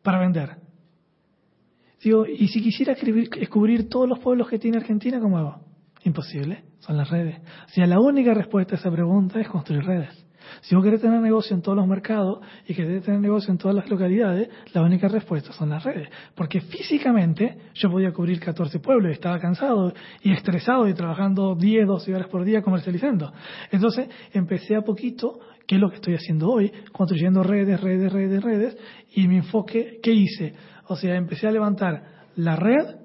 para vender. Digo, y si quisiera cubrir todos los pueblos que tiene Argentina, ¿cómo hago? Imposible, son las redes. O sea, la única respuesta a esa pregunta es construir redes. Si vos querés tener negocio en todos los mercados y querés tener negocio en todas las localidades, la única respuesta son las redes. Porque físicamente yo podía cubrir 14 pueblos y estaba cansado y estresado y trabajando 10, 12 horas por día comercializando. Entonces empecé a poquito, que es lo que estoy haciendo hoy, construyendo redes, redes, redes, redes, y mi enfoque, ¿qué hice? O sea, empecé a levantar la red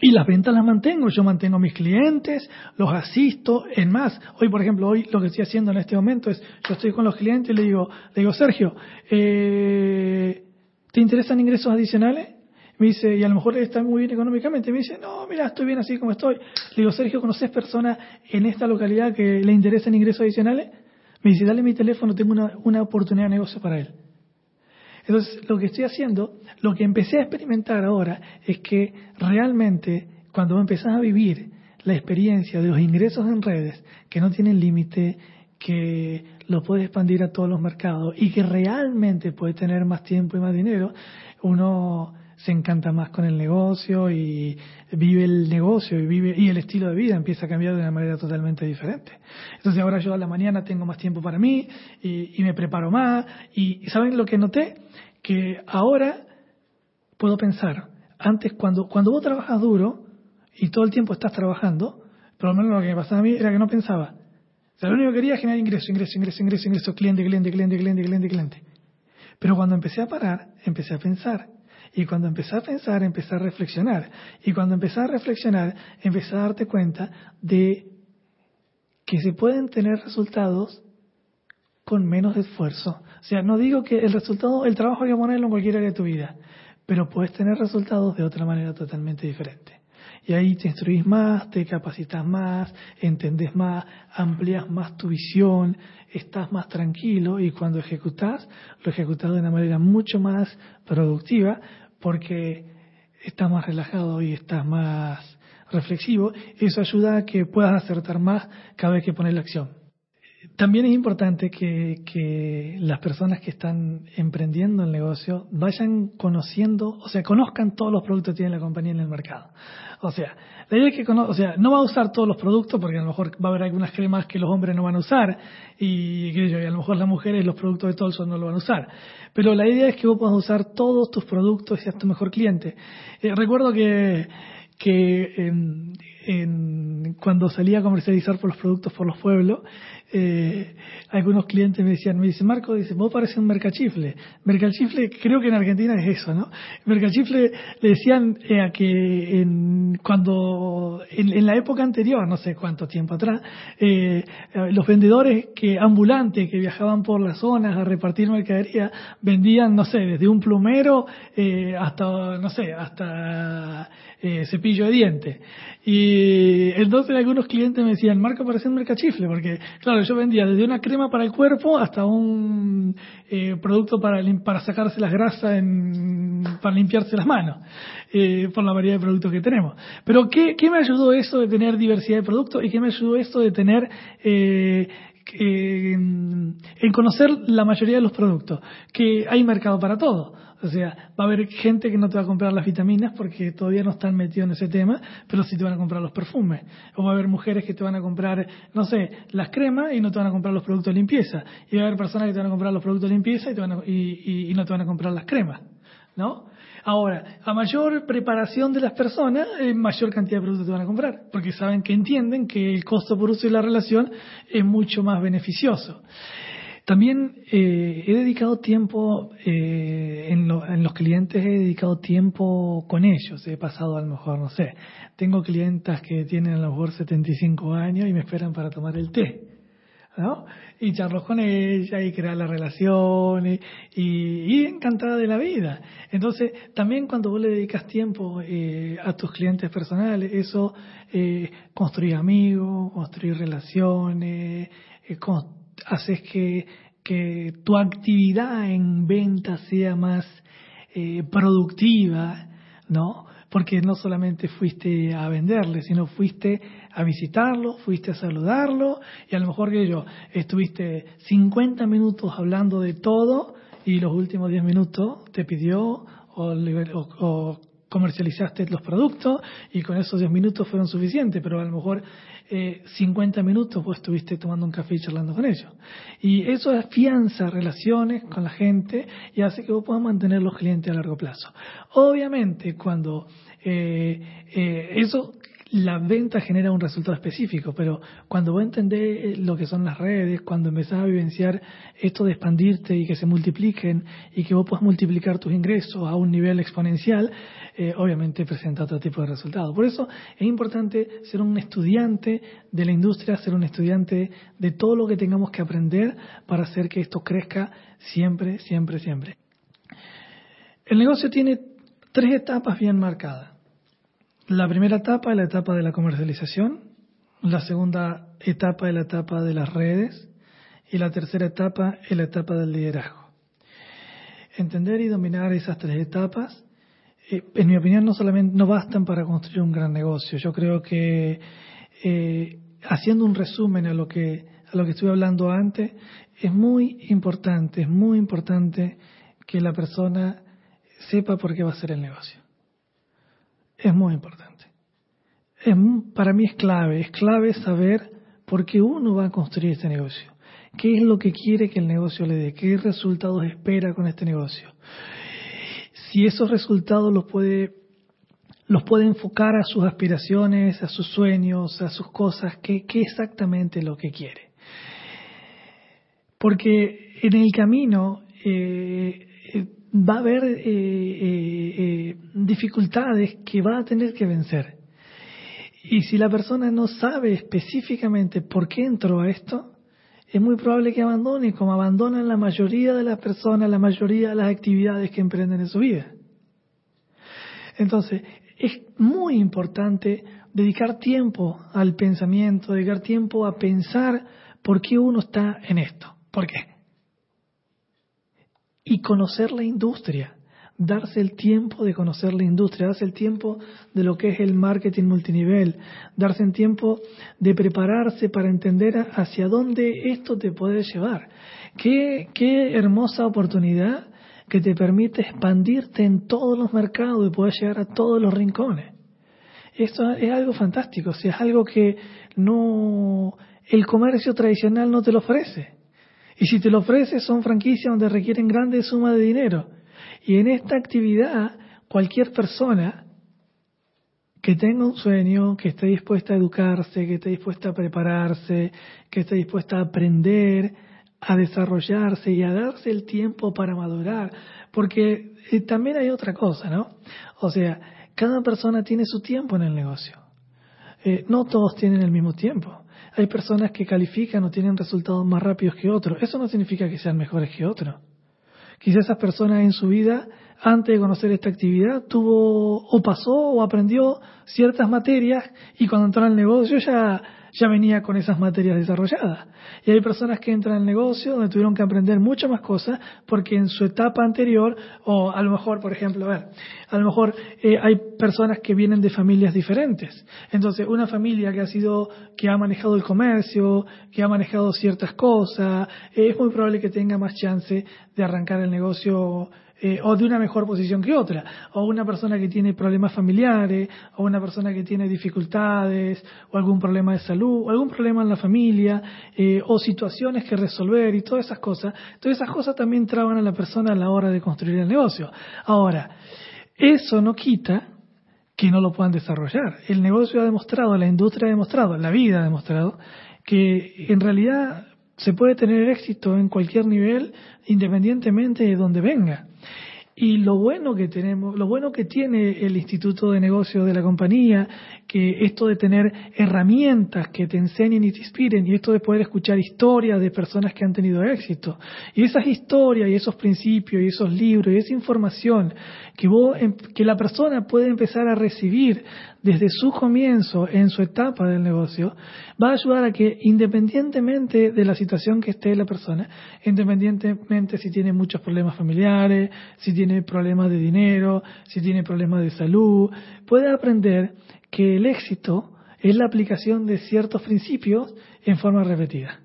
y las ventas las mantengo, yo mantengo mis clientes, los asisto, en más, hoy por ejemplo, hoy lo que estoy haciendo en este momento es, yo estoy con los clientes y le digo, le digo, Sergio, eh, ¿te interesan ingresos adicionales? Me dice, y a lo mejor está muy bien económicamente. Me dice, no, mira, estoy bien así como estoy. Le digo, Sergio, ¿conoces personas en esta localidad que le interesan ingresos adicionales? Me dice, dale mi teléfono, tengo una, una oportunidad de negocio para él. Entonces, lo que estoy haciendo, lo que empecé a experimentar ahora es que realmente cuando empezás a vivir la experiencia de los ingresos en redes que no tienen límite, que lo puede expandir a todos los mercados y que realmente puede tener más tiempo y más dinero, uno se encanta más con el negocio y vive el negocio y vive y el estilo de vida empieza a cambiar de una manera totalmente diferente. Entonces ahora yo a la mañana tengo más tiempo para mí y, me preparo más y ¿saben lo que noté? Que ahora puedo pensar, antes cuando, cuando vos trabajas duro y todo el tiempo estás trabajando, por lo menos lo que me pasaba a mí era que no pensaba. O sea, lo único que quería era generar ingreso, ingreso, ingreso, ingreso, ingreso, cliente, cliente, cliente, cliente, cliente, cliente. Pero cuando empecé a parar, empecé a pensar y cuando empecé a pensar, empecé a reflexionar. Y cuando empecé a reflexionar, empecé a darte cuenta de que se pueden tener resultados con menos esfuerzo. O sea, no digo que el resultado, el trabajo hay que ponerlo en cualquier área de tu vida, pero puedes tener resultados de otra manera totalmente diferente. Y ahí te instruís más, te capacitas más, entendés más, amplias más tu visión, estás más tranquilo y cuando ejecutas, lo ejecutas de una manera mucho más productiva porque estás más relajado y estás más reflexivo. Eso ayuda a que puedas acertar más cada vez que pones la acción. También es importante que, que, las personas que están emprendiendo el negocio vayan conociendo, o sea, conozcan todos los productos que tiene la compañía en el mercado. O sea, la idea es que, o sea, no va a usar todos los productos porque a lo mejor va a haber algunas cremas que los hombres no van a usar y, y a lo mejor las mujeres los productos de Tolson no lo van a usar. Pero la idea es que vos puedas usar todos tus productos y seas tu mejor cliente. Eh, recuerdo que, que en, cuando salía a comercializar por los productos por los pueblos, eh, algunos clientes me decían, me dice Marco, dice, vos pareces un mercachifle. Mercachifle, creo que en Argentina es eso, ¿no? Mercachifle le decían eh, a que en, cuando, en, la época anterior, no sé cuánto tiempo atrás, eh, los vendedores que ambulantes que viajaban por las zonas a repartir mercadería vendían, no sé, desde un plumero eh, hasta, no sé, hasta eh, cepillo de dientes. Y entonces algunos clientes me decían, Marco parece un mercachifle, porque claro, yo vendía desde una crema para el cuerpo hasta un eh, producto para, para sacarse las grasas, en, para limpiarse las manos, eh, por la variedad de productos que tenemos. Pero ¿qué, ¿qué me ayudó eso de tener diversidad de productos y qué me ayudó esto de tener... Eh, en conocer la mayoría de los productos, que hay mercado para todo. O sea, va a haber gente que no te va a comprar las vitaminas porque todavía no están metidos en ese tema, pero sí te van a comprar los perfumes. O va a haber mujeres que te van a comprar, no sé, las cremas y no te van a comprar los productos de limpieza. Y va a haber personas que te van a comprar los productos de limpieza y, te van y, no te van a comprar las cremas. ¿No? Ahora, a mayor preparación de las personas, eh, mayor cantidad de productos te van a comprar, porque saben que entienden que el costo por uso y la relación es mucho más beneficioso. También eh, he dedicado tiempo eh, en, los clientes, he dedicado tiempo con ellos. He pasado a lo mejor, no sé, tengo clientas que tienen a lo mejor 75 años y me esperan para tomar el té. ¿no? Y charlo con ella y crear la relación y, y, encantada de la vida. Entonces, también cuando vos le dedicas tiempo eh, a tus clientes personales, eso, eh, construir amigos, construir relaciones, eh, haces que, que tu actividad en venta sea más eh, productiva, ¿no? Porque no solamente fuiste a venderle, sino fuiste a visitarlo, fuiste a saludarlo y a lo mejor que yo estuviste 50 minutos hablando de todo y los últimos 10 minutos te pidió o, o comercializaste los productos y con esos 10 minutos fueron suficientes, pero a lo mejor eh, 50 minutos vos estuviste tomando un café y charlando con ellos. Y eso afianza relaciones con la gente y hace que vos puedas mantener los clientes a largo plazo. Obviamente, cuando eh, eh, eso la venta genera un resultado específico, pero cuando vos entendés eh, lo que son las redes, cuando empezás a vivenciar esto de expandirte y que se multipliquen y que vos puedas multiplicar tus ingresos a un nivel exponencial, eh, obviamente presenta otro tipo de resultados. Por eso es importante ser un estudiante de la industria, ser un estudiante de todo lo que tengamos que aprender para hacer que esto crezca siempre, siempre, siempre. El negocio tiene tres etapas bien marcadas. La primera etapa es la etapa de la comercialización, la segunda etapa es la etapa de las redes y la tercera etapa es la etapa del liderazgo. Entender y dominar esas tres etapas, eh, en mi opinión, no solamente no bastan para construir un gran negocio. Yo creo que eh, haciendo un resumen a lo que a lo que estuve hablando antes, es muy importante, es muy importante que la persona sepa por qué va a hacer el negocio. Es muy importante. Es, para mí es clave, es clave saber por qué uno va a construir este negocio. ¿Qué es lo que quiere que el negocio le dé? ¿Qué resultados espera con este negocio? Si esos resultados los puede, los puede enfocar a sus aspiraciones, a sus sueños, a sus cosas, ¿qué, qué exactamente lo que quiere? Porque en el camino eh, eh, va a haber eh, dificultades que va a tener que vencer. Y si la persona no sabe específicamente por qué entró a esto, es muy probable que abandone, como abandonan la mayoría de las personas, la mayoría de las actividades que emprenden en su vida. Entonces, es muy importante dedicar tiempo al pensamiento, dedicar tiempo a pensar por qué uno está en esto. ¿Por qué? Y conocer la industria, darse el tiempo de conocer la industria, darse el tiempo de lo que es el marketing multinivel, darse el tiempo de prepararse para entender hacia dónde esto te puede llevar. Qué, qué hermosa oportunidad que te permite expandirte en todos los mercados y poder llegar a todos los rincones. Esto es algo fantástico, o sea, es algo que no el comercio tradicional no te lo ofrece. Y si te lo ofrece, son franquicias donde requieren grandes sumas de dinero. Y en esta actividad, cualquier persona que tenga un sueño, que esté dispuesta a educarse, que esté dispuesta a prepararse, que esté dispuesta a aprender, a desarrollarse y a darse el tiempo para madurar. Porque eh, también hay otra cosa, ¿no? O sea, cada persona tiene su tiempo en el negocio. Eh, no todos tienen el mismo tiempo. Hay personas que califican o tienen resultados más rápidos que otros. Eso no significa que sean mejores que otros. Quizás esas personas en su vida, antes de conocer esta actividad, tuvo o pasó o aprendió ciertas materias y cuando entró al negocio ya ya venía con esas materias desarrolladas. Y hay personas que entran al negocio donde tuvieron que aprender muchas más cosas porque en su etapa anterior, o a lo mejor, por ejemplo, a ver, a lo mejor eh, hay personas que vienen de familias diferentes. Entonces, una familia que ha sido, que ha manejado el comercio, que ha manejado ciertas cosas, eh, es muy probable que tenga más chance de arrancar el negocio eh, o de una mejor posición que otra, o una persona que tiene problemas familiares, o una persona que tiene dificultades, o algún problema de salud, o algún problema en la familia, eh, o situaciones que resolver y todas esas cosas. Todas esas cosas también traban a la persona a la hora de construir el negocio. Ahora, eso no quita que no lo puedan desarrollar. El negocio ha demostrado, la industria ha demostrado, la vida ha demostrado que en realidad se puede tener éxito en cualquier nivel independientemente de donde venga. Y lo bueno que tenemos, lo bueno que tiene el Instituto de Negocios de la compañía, que esto de tener herramientas que te enseñen y te inspiren, y esto de poder escuchar historias de personas que han tenido éxito, y esas historias y esos principios y esos libros y esa información que, vos, em, que la persona puede empezar a recibir desde su comienzo en su etapa del negocio, va a ayudar a que independientemente de la situación que esté la persona, independientemente si tiene muchos problemas familiares, si tiene problemas de dinero, si tiene problemas de salud, pueda aprender que el éxito es la aplicación de ciertos principios en forma repetida.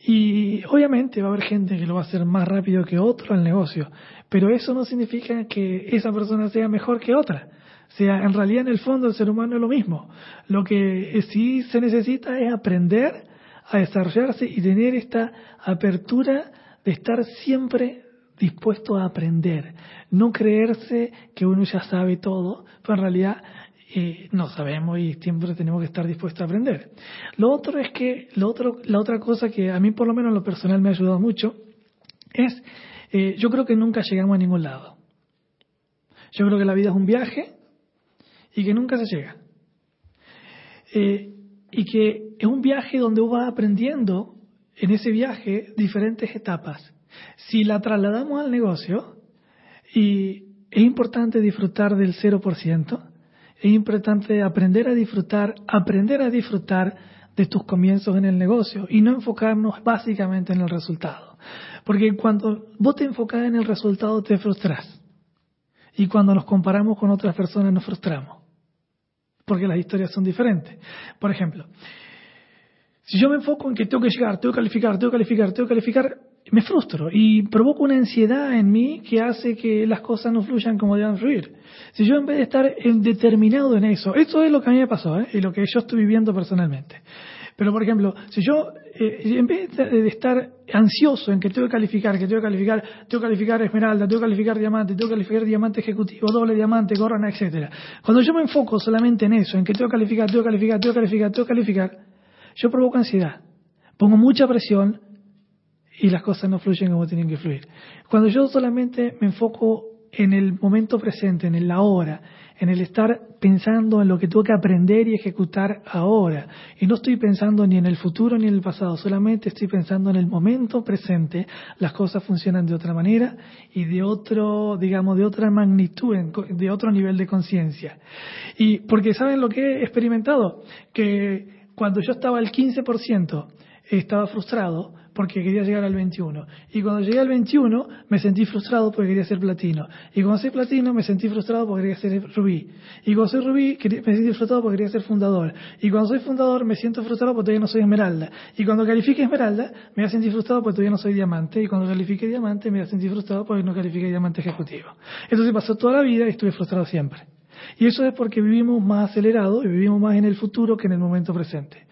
Y obviamente va a haber gente que lo va a hacer más rápido que otro al negocio, pero eso no significa que esa persona sea mejor que otra. O sea, en realidad en el fondo el ser humano es lo mismo. Lo que sí se necesita es aprender a desarrollarse y tener esta apertura de estar siempre dispuesto a aprender, no creerse que uno ya sabe todo, pero en realidad eh, no sabemos y siempre tenemos que estar dispuestos a aprender. Lo otro es que, lo otro, la otra cosa que a mí por lo menos en lo personal me ha ayudado mucho es, eh, yo creo que nunca llegamos a ningún lado. Yo creo que la vida es un viaje y que nunca se llega. Eh, y que es un viaje donde uno va aprendiendo en ese viaje diferentes etapas. Si la trasladamos al negocio, y es importante disfrutar del 0%, es importante aprender a disfrutar, aprender a disfrutar de tus comienzos en el negocio y no enfocarnos básicamente en el resultado. Porque cuando vos te enfocas en el resultado te frustras. Y cuando nos comparamos con otras personas nos frustramos. Porque las historias son diferentes. Por ejemplo, si yo me enfoco en que tengo que llegar, tengo que calificar, tengo que calificar, tengo que calificar, me frustro y provoco una ansiedad en mí que hace que las cosas no fluyan como deben fluir. Si yo en vez de estar determinado en eso, esto es lo que a mí me pasó ¿eh? y lo que yo estoy viviendo personalmente. Pero, por ejemplo, si yo, eh, en vez de, estar ansioso en que tengo que calificar, que tengo que calificar, tengo que calificar esmeralda, tengo que calificar diamante, tengo que calificar diamante ejecutivo, doble diamante, corona, etcétera. Cuando yo me enfoco solamente en eso, en que tengo que calificar, tengo que calificar, tengo que calificar, tengo que calificar, yo provoco ansiedad. Pongo mucha presión y las cosas no fluyen como tienen que fluir. Cuando yo solamente me enfoco en el momento presente, en el ahora, en el estar pensando en lo que tengo que aprender y ejecutar ahora. Y no estoy pensando ni en el futuro ni en el pasado, solamente estoy pensando en el momento presente. Las cosas funcionan de otra manera y de otro, digamos, de otra magnitud, de otro nivel de conciencia. Y porque saben lo que he experimentado, que cuando yo estaba al 15%, estaba frustrado, porque quería llegar al 21. Y cuando llegué al 21 me sentí frustrado porque quería ser platino. Y cuando soy platino me sentí frustrado porque quería ser rubí. Y cuando soy rubí me sentí frustrado porque quería ser fundador. Y cuando soy fundador me siento frustrado porque todavía no soy esmeralda. Y cuando califique esmeralda me voy a sentir frustrado porque todavía no soy diamante. Y cuando califique diamante me voy a sentir frustrado porque no califique diamante ejecutivo. Entonces pasó toda la vida y estuve frustrado siempre. Y eso es porque vivimos más acelerado y vivimos más en el futuro que en el momento presente.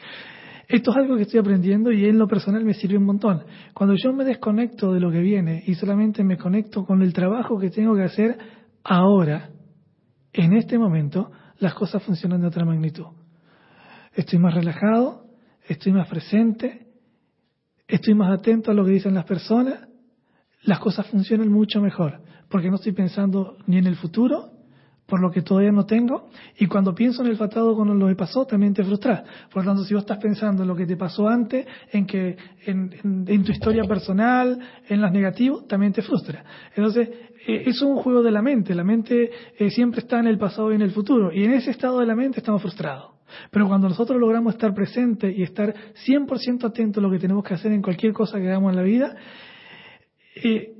Esto es algo que estoy aprendiendo y en lo personal me sirve un montón. Cuando yo me desconecto de lo que viene y solamente me conecto con el trabajo que tengo que hacer ahora, en este momento, las cosas funcionan de otra magnitud. Estoy más relajado, estoy más presente, estoy más atento a lo que dicen las personas, las cosas funcionan mucho mejor, porque no estoy pensando ni en el futuro por lo que todavía no tengo. Y cuando pienso en el pasado con lo que pasó, también te frustras. Por lo tanto, si vos estás pensando en lo que te pasó antes, en que en, tu historia personal, en las negativos, también te frustra. Entonces, eh, es un juego de la mente. La mente eh, siempre está en el pasado y en el futuro. Y en ese estado de la mente estamos frustrados. Pero cuando nosotros logramos estar presentes y estar 100% atentos a lo que tenemos que hacer en cualquier cosa que hagamos en la vida, eh,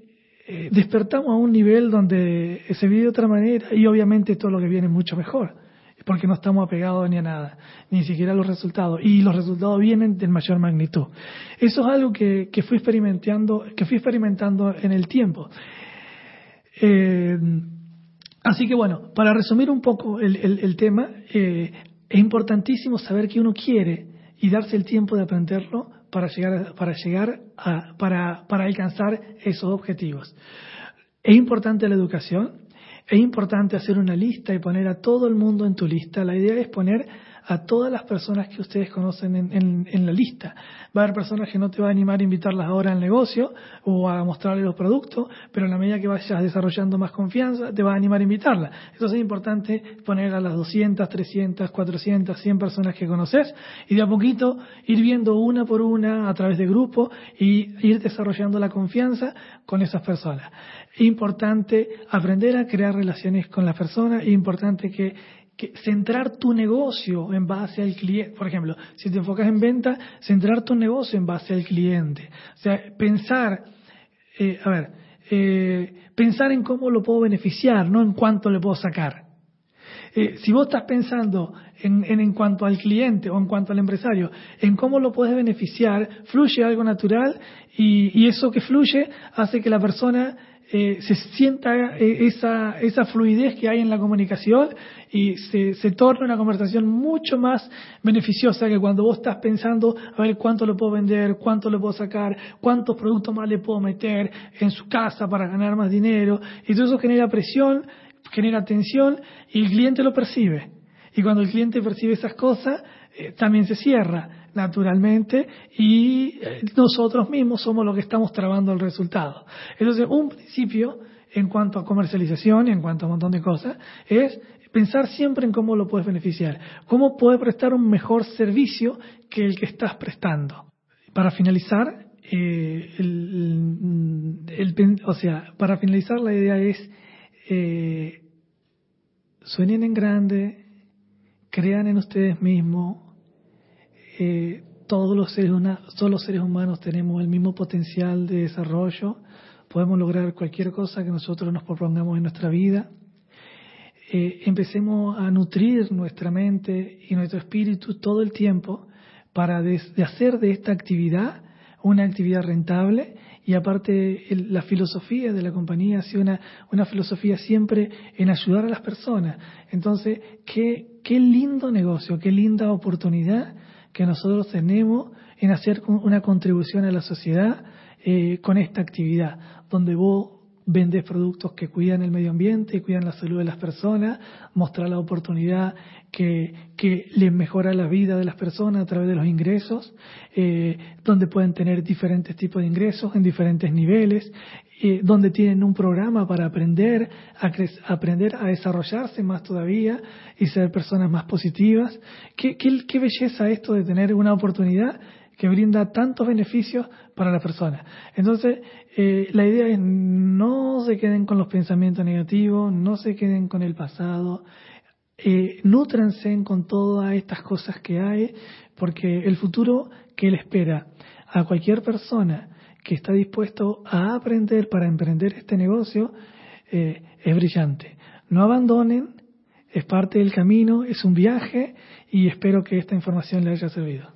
eh, despertamos a un nivel donde se vive de otra manera y obviamente todo lo que viene es mucho mejor, porque no estamos apegados ni a nada, ni siquiera a los resultados, y los resultados vienen de mayor magnitud. Eso es algo que, fui experimentando, que fui experimentando en el tiempo. Eh, así que bueno, para resumir un poco el, tema, eh, es importantísimo saber qué uno quiere y darse el tiempo de aprenderlo para llegar, para, llegar a, para, para alcanzar esos objetivos. Es importante la educación, es importante hacer una lista y poner a todo el mundo en tu lista. La idea es poner a todas las personas que ustedes conocen en, la lista. Va a haber personas que no te va a animar a invitarlas ahora al negocio o a mostrarles los productos, pero en la medida que vayas desarrollando más confianza, te va a animar a invitarlas. Entonces es importante poner a las 200, 300, 400, 100 personas que conoces y de a poquito ir viendo una por una a través de grupos y ir desarrollando la confianza con esas personas. Importante aprender a crear relaciones con las personas, importante que que centrar tu negocio en base al cliente. Por ejemplo, si te enfocas en venta, centrar tu negocio en base al cliente. O sea, pensar, eh, a ver, eh, pensar en cómo lo puedo beneficiar, no en cuánto le puedo sacar. Eh, si vos estás pensando en, en, cuanto al cliente o en cuanto al empresario, en cómo lo puedes beneficiar, fluye algo natural y, y eso que fluye hace que la persona eh, se sienta eh, esa, esa fluidez que hay en la comunicación y se, se torna una conversación mucho más beneficiosa que cuando vos estás pensando a ver cuánto le puedo vender, cuánto le puedo sacar, cuántos productos más le puedo meter en su casa para ganar más dinero. Y todo eso genera presión, genera tensión y el cliente lo percibe. Y cuando el cliente percibe esas cosas, eh, también se cierra naturalmente y eh, nosotros mismos somos los que estamos trabando el resultado. Entonces, un principio en cuanto a comercialización y en cuanto a un montón de cosas es pensar siempre en cómo lo puedes beneficiar, cómo puedes prestar un mejor servicio que el que estás prestando. Para finalizar, eh, o sea, para finalizar la idea es eh, sueñen en grande, crean en ustedes mismos, eh, todos los seres, todos los seres humanos tenemos el mismo potencial de desarrollo, podemos lograr cualquier cosa que nosotros nos propongamos en nuestra vida. Eh, empecemos a nutrir nuestra mente y nuestro espíritu todo el tiempo para de, hacer de esta actividad una actividad rentable y aparte la filosofía de la compañía ha sido una, una filosofía siempre en ayudar a las personas. Entonces, qué lindo negocio, qué linda oportunidad que nosotros tenemos en hacer una contribución a la sociedad eh, con esta actividad, donde vos vendes productos que cuidan el medio ambiente, cuidan la salud de las personas, mostrar la oportunidad que, que les mejora la vida de las personas a través de los ingresos, eh, donde pueden tener diferentes tipos de ingresos en diferentes niveles, eh, donde tienen un programa para aprender a, aprender a desarrollarse más todavía y ser personas más positivas. ¿Qué, qué, qué belleza esto de tener una oportunidad que brinda tantos beneficios para la persona. Entonces, eh, la idea es no se queden con los pensamientos negativos, no se queden con el pasado, eh, nútranse con todas estas cosas que hay, porque el futuro que le espera a cualquier persona que está dispuesto a aprender para emprender este negocio eh, es brillante. No abandonen, es parte del camino, es un viaje y espero que esta información le haya servido.